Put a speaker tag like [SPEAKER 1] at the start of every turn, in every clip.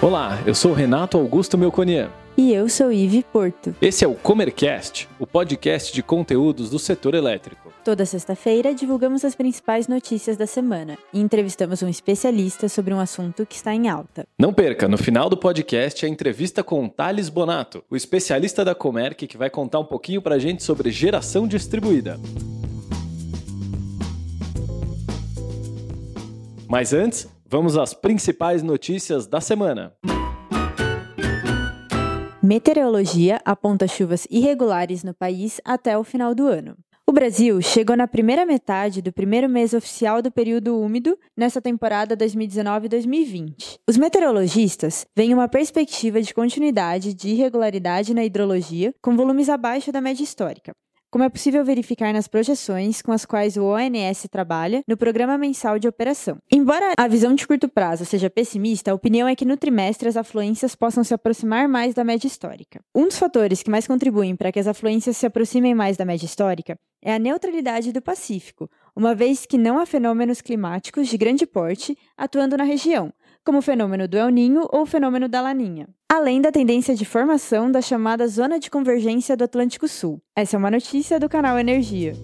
[SPEAKER 1] Olá, eu sou Renato Augusto Melconian.
[SPEAKER 2] E eu sou Ive Porto.
[SPEAKER 1] Esse é o Comercast, o podcast de conteúdos do setor elétrico.
[SPEAKER 2] Toda sexta-feira divulgamos as principais notícias da semana e entrevistamos um especialista sobre um assunto que está em alta.
[SPEAKER 1] Não perca, no final do podcast, a entrevista com Thales Bonato, o especialista da Comerc que vai contar um pouquinho pra gente sobre geração distribuída. Mas antes, vamos às principais notícias da semana.
[SPEAKER 2] Meteorologia aponta chuvas irregulares no país até o final do ano. O Brasil chegou na primeira metade do primeiro mês oficial do período úmido nessa temporada 2019-2020. Os meteorologistas veem uma perspectiva de continuidade de irregularidade na hidrologia, com volumes abaixo da média histórica, como é possível verificar nas projeções com as quais o ONS trabalha no Programa Mensal de Operação. Embora a visão de curto prazo seja pessimista, a opinião é que no trimestre as afluências possam se aproximar mais da média histórica. Um dos fatores que mais contribuem para que as afluências se aproximem mais da média histórica é a neutralidade do Pacífico, uma vez que não há fenômenos climáticos de grande porte atuando na região, como o fenômeno do El Ninho ou o fenômeno da Laninha, além da tendência de formação da chamada Zona de Convergência do Atlântico Sul. Essa é uma notícia do canal Energia.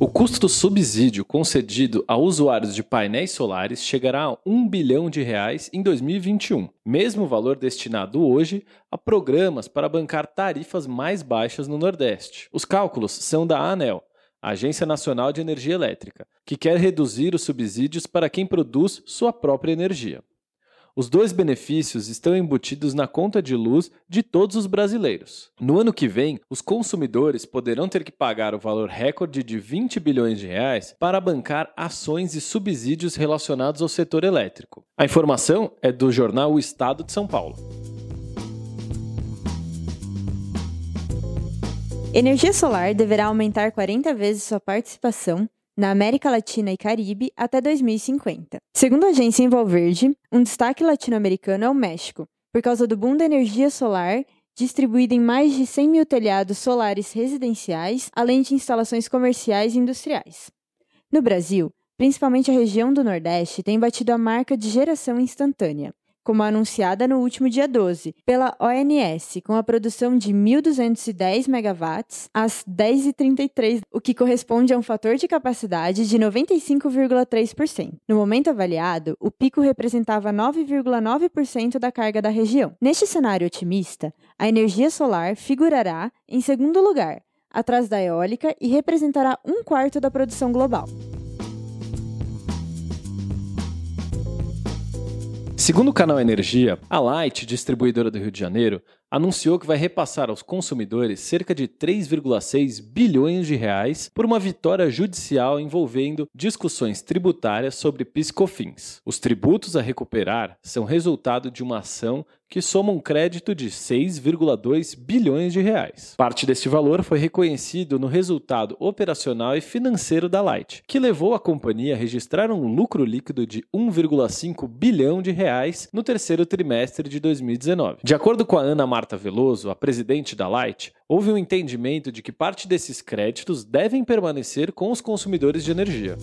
[SPEAKER 1] O custo do subsídio concedido a usuários de painéis solares chegará a 1 bilhão de reais em 2021, mesmo valor destinado hoje a programas para bancar tarifas mais baixas no Nordeste. Os cálculos são da ANEL, Agência Nacional de Energia Elétrica, que quer reduzir os subsídios para quem produz sua própria energia. Os dois benefícios estão embutidos na conta de luz de todos os brasileiros. No ano que vem, os consumidores poderão ter que pagar o valor recorde de 20 bilhões de reais para bancar ações e subsídios relacionados ao setor elétrico. A informação é do jornal O Estado de São Paulo.
[SPEAKER 2] Energia solar deverá aumentar 40 vezes sua participação na América Latina e Caribe até 2050. Segundo a agência Envolverde, um destaque latino-americano é o México, por causa do boom da energia solar distribuída em mais de 100 mil telhados solares residenciais, além de instalações comerciais e industriais. No Brasil, principalmente a região do Nordeste tem batido a marca de geração instantânea, como anunciada no último dia 12, pela ONS, com a produção de 1.210 megawatts às 10h33, o que corresponde a um fator de capacidade de 95,3%. No momento avaliado, o pico representava 9,9% da carga da região. Neste cenário otimista, a energia solar figurará em segundo lugar, atrás da eólica e representará um quarto da produção global.
[SPEAKER 1] Segundo o canal Energia, a Light, distribuidora do Rio de Janeiro, anunciou que vai repassar aos consumidores cerca de 3,6 bilhões de reais por uma vitória judicial envolvendo discussões tributárias sobre piscofins. Os tributos a recuperar são resultado de uma ação que soma um crédito de 6,2 bilhões de reais. Parte deste valor foi reconhecido no resultado operacional e financeiro da Light, que levou a companhia a registrar um lucro líquido de 1,5 bilhão de reais no terceiro trimestre de 2019. De acordo com a Ana Marta Veloso, a presidente da Light, houve um entendimento de que parte desses créditos devem permanecer com os consumidores de energia.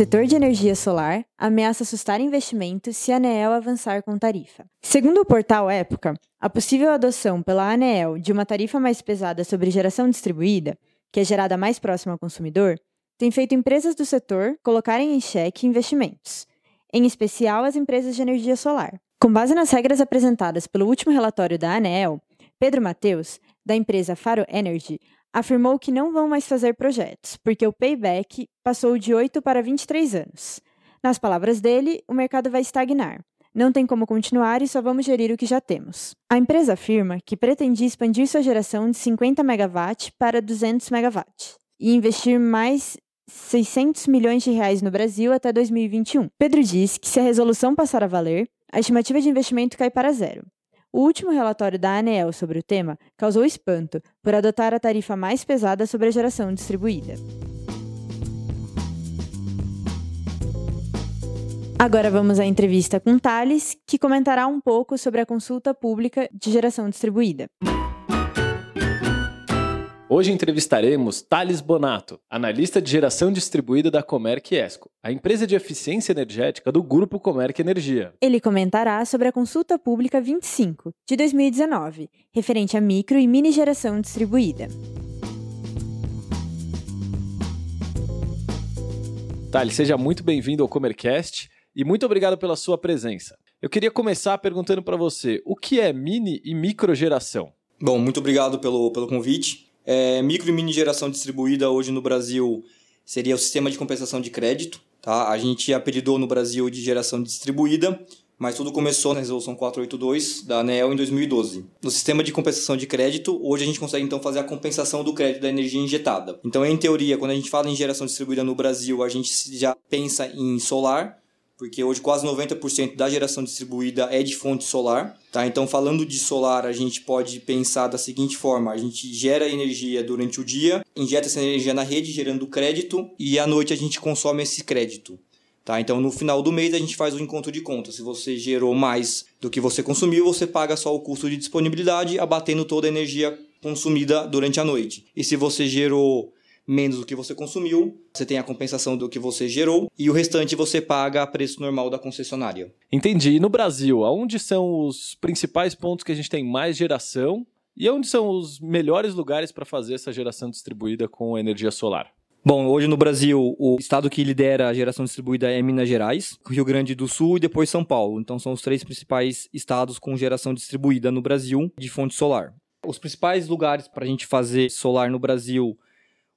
[SPEAKER 2] Setor de energia solar ameaça assustar investimentos se a ANEEL avançar com tarifa. Segundo o portal Época, a possível adoção pela ANEEL de uma tarifa mais pesada sobre geração distribuída, que é gerada mais próxima ao consumidor, tem feito empresas do setor colocarem em xeque investimentos, em especial as empresas de energia solar. Com base nas regras apresentadas pelo último relatório da ANEEL, Pedro Mateus, da empresa Faro Energy, afirmou que não vão mais fazer projetos, porque o payback passou de 8 para 23 anos. Nas palavras dele, o mercado vai estagnar. Não tem como continuar e só vamos gerir o que já temos. A empresa afirma que pretendia expandir sua geração de 50 MW para 200 MW e investir mais 600 milhões de reais no Brasil até 2021. Pedro diz que se a resolução passar a valer, a estimativa de investimento cai para zero. O último relatório da ANEEL sobre o tema causou espanto por adotar a tarifa mais pesada sobre a geração distribuída. Agora vamos à entrevista com Thales, que comentará um pouco sobre a consulta pública de geração distribuída.
[SPEAKER 1] Hoje entrevistaremos Thales Bonato, analista de geração distribuída da Comerc Esco, a empresa de eficiência energética do Grupo Comerc Energia.
[SPEAKER 2] Ele comentará sobre a consulta pública 25 de 2019, referente a micro e mini geração distribuída.
[SPEAKER 1] Thales, seja muito bem-vindo ao Comercast e muito obrigado pela sua presença. Eu queria começar perguntando para você, o que é mini e micro geração?
[SPEAKER 3] Bom, muito obrigado pelo, pelo convite. É, micro e mini geração distribuída hoje no Brasil seria o sistema de compensação de crédito. Tá? A gente apelidou no Brasil de geração distribuída, mas tudo começou na resolução 482 da ANEEL em 2012. No sistema de compensação de crédito, hoje a gente consegue então fazer a compensação do crédito da energia injetada. Então, em teoria, quando a gente fala em geração distribuída no Brasil, a gente já pensa em solar, porque hoje quase 90% da geração distribuída é de fonte solar. Tá? Então, falando de solar, a gente pode pensar da seguinte forma: a gente gera energia durante o dia, injeta essa energia na rede, gerando crédito, e à noite a gente consome esse crédito. Tá? Então, no final do mês, a gente faz o encontro de conta. Se você gerou mais do que você consumiu, você paga só o custo de disponibilidade, abatendo toda a energia consumida durante a noite. E se você gerou menos do que você consumiu, você tem a compensação do que você gerou e o restante você paga a preço normal da concessionária.
[SPEAKER 1] Entendi. E no Brasil, aonde são os principais pontos que a gente tem mais geração e onde são os melhores lugares para fazer essa geração distribuída com energia solar?
[SPEAKER 3] Bom, hoje no Brasil, o estado que lidera a geração distribuída é Minas Gerais, Rio Grande do Sul e depois São Paulo. Então são os três principais estados com geração distribuída no Brasil de fonte solar. Os principais lugares para a gente fazer solar no Brasil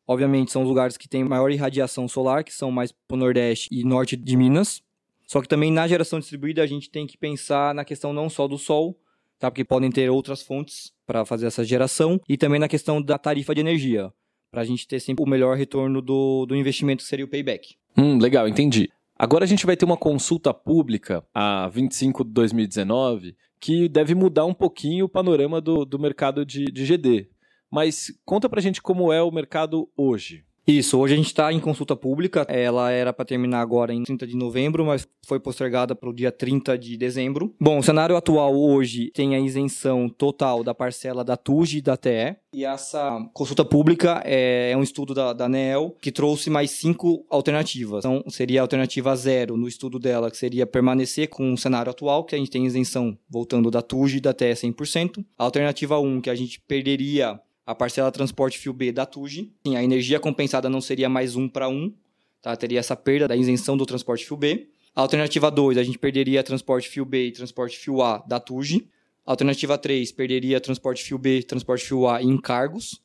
[SPEAKER 3] Obviamente, são os lugares que têm maior irradiação solar, que são mais para o Nordeste e Norte de Minas. Só que também na geração distribuída a gente tem que pensar na questão não só do sol, tá? porque podem ter outras fontes para fazer essa geração, e também na questão da tarifa de energia, para a gente ter sempre o melhor retorno do, do investimento, que seria o payback.
[SPEAKER 1] Hum, legal, entendi. Agora a gente vai ter uma consulta pública, a 25 de 2019, que deve mudar um pouquinho o panorama do, do mercado de, de GD. Mas conta pra gente como é o mercado hoje.
[SPEAKER 3] Isso, hoje a gente está em consulta pública. Ela era para terminar agora em 30 de novembro, mas foi postergada para o dia 30 de dezembro. Bom, o cenário atual hoje tem a isenção total da parcela da TUG e da TE. E essa consulta pública é, é um estudo da, da ANEEL que trouxe mais cinco alternativas. Então, seria a alternativa zero no estudo dela, que seria permanecer com o cenário atual, que a gente tem isenção voltando da TUG e da TE 100%. A alternativa 1, um, que a gente perderia a parcela transporte fio B da TUG. Sim, a energia compensada não seria mais um para um, tá? teria essa perda da isenção do transporte fio B. A alternativa 2, a gente perderia transporte fio B e transporte fio A da TUG. A alternativa 3, perderia transporte fio B, transporte fio A e encargos,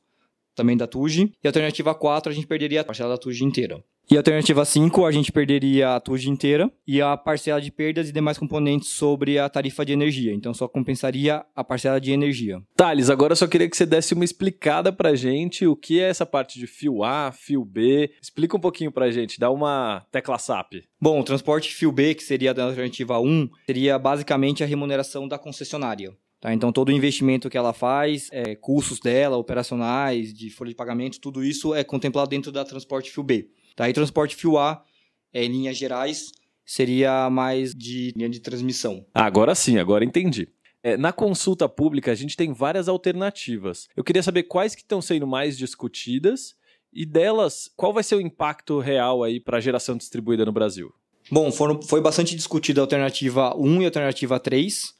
[SPEAKER 3] também da TUG. E a alternativa 4, a gente perderia a parcela da TUG inteira. E a alternativa 5, a gente perderia a TUG inteira e a parcela de perdas e demais componentes sobre a tarifa de energia. Então só compensaria a parcela de energia.
[SPEAKER 1] Thales, agora eu só queria que você desse uma explicada pra gente o que é essa parte de fio A, fio B. Explica um pouquinho pra gente, dá uma tecla SAP.
[SPEAKER 3] Bom, o transporte fio B, que seria da alternativa 1, seria basicamente a remuneração da concessionária. Tá, então, todo o investimento que ela faz, é, custos dela, operacionais, de folha de pagamento, tudo isso é contemplado dentro da transporte fio B. Tá? E transporte fio A, é, em linhas gerais, seria mais de linha de transmissão.
[SPEAKER 1] Ah, agora sim, agora entendi. É, na consulta pública, a gente tem várias alternativas. Eu queria saber quais que estão sendo mais discutidas e delas, qual vai ser o impacto real aí para a geração distribuída no Brasil?
[SPEAKER 3] Bom, foram, foi bastante discutida a alternativa 1 e a alternativa 3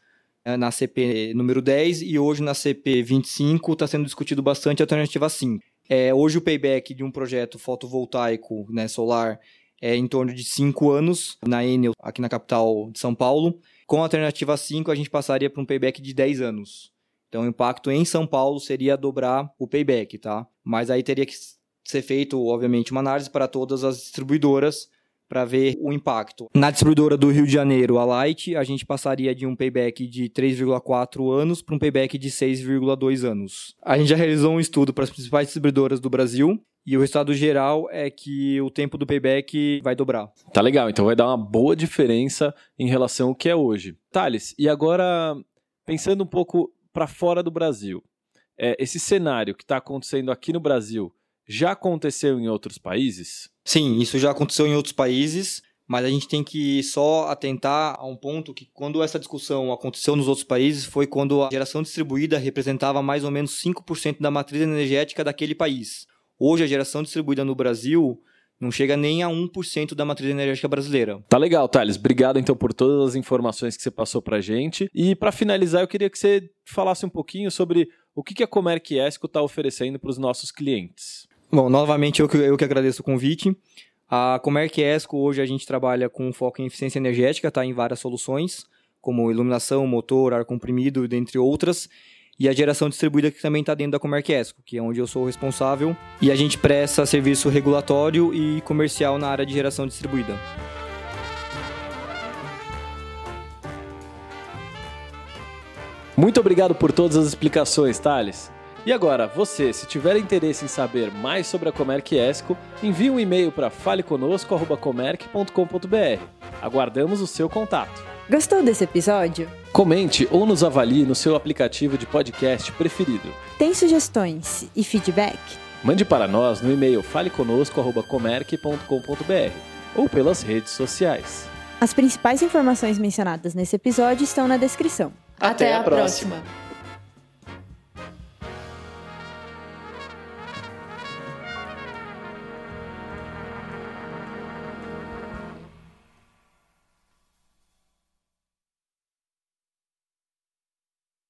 [SPEAKER 3] é, na CP número 10 e hoje na CP 25 está sendo discutido bastante a alternativa 5. É, hoje o payback de um projeto fotovoltaico né, solar é em torno de 5 anos na Enel, aqui na capital de São Paulo. Com a alternativa 5, a gente passaria para um payback de 10 anos. Então, o impacto em São Paulo seria dobrar o payback, tá? Mas aí teria que ser feito, obviamente, uma análise para todas as distribuidoras para ver o impacto. Na distribuidora do Rio de Janeiro, a Light, a gente passaria de um payback de 3,4 anos para um payback de 6,2 anos. A gente já realizou um estudo para as principais distribuidoras do Brasil e o resultado geral é que o tempo do payback vai dobrar.
[SPEAKER 1] Tá legal, então vai dar uma boa diferença em relação ao que é hoje. Thales, e agora pensando um pouco para fora do Brasil, é, esse cenário que está acontecendo aqui no Brasil já aconteceu em outros países?
[SPEAKER 3] Sim, isso já aconteceu em outros países, mas a gente tem que só atentar a um ponto que quando essa discussão aconteceu nos outros países foi quando a geração distribuída representava mais ou menos 5% da matriz energética daquele país. Hoje a geração distribuída no Brasil não chega nem a 1% da matriz energética brasileira.
[SPEAKER 1] Tá legal, Thales. Obrigado então por todas as informações que você passou pra gente. E para finalizar, eu queria que você falasse um pouquinho sobre o que a Comerc Esco está oferecendo para os nossos clientes.
[SPEAKER 3] Bom, novamente eu que, eu que agradeço o convite. A Comerc Esco hoje a gente trabalha com foco em eficiência energética, tá em várias soluções, como iluminação, motor, ar comprimido, dentre outras e a geração distribuída que também está dentro da Comerquesco, que é onde eu sou responsável, e a gente presta serviço regulatório e comercial na área de geração distribuída.
[SPEAKER 1] Muito obrigado por todas as explicações, Thales. E agora, você, se tiver interesse em saber mais sobre a Comerc Esco, envie um e-mail para faleconosco.comerc.com.br. Aguardamos o seu contato.
[SPEAKER 2] Gostou desse episódio?
[SPEAKER 1] Comente ou nos avalie no seu aplicativo de podcast preferido.
[SPEAKER 2] Tem sugestões e feedback?
[SPEAKER 1] Mande para nós no e-mail faleconosco.comerc.com.br ou pelas redes sociais.
[SPEAKER 2] As principais informações mencionadas nesse episódio estão na descrição.
[SPEAKER 1] Até, Até a próxima. próxima.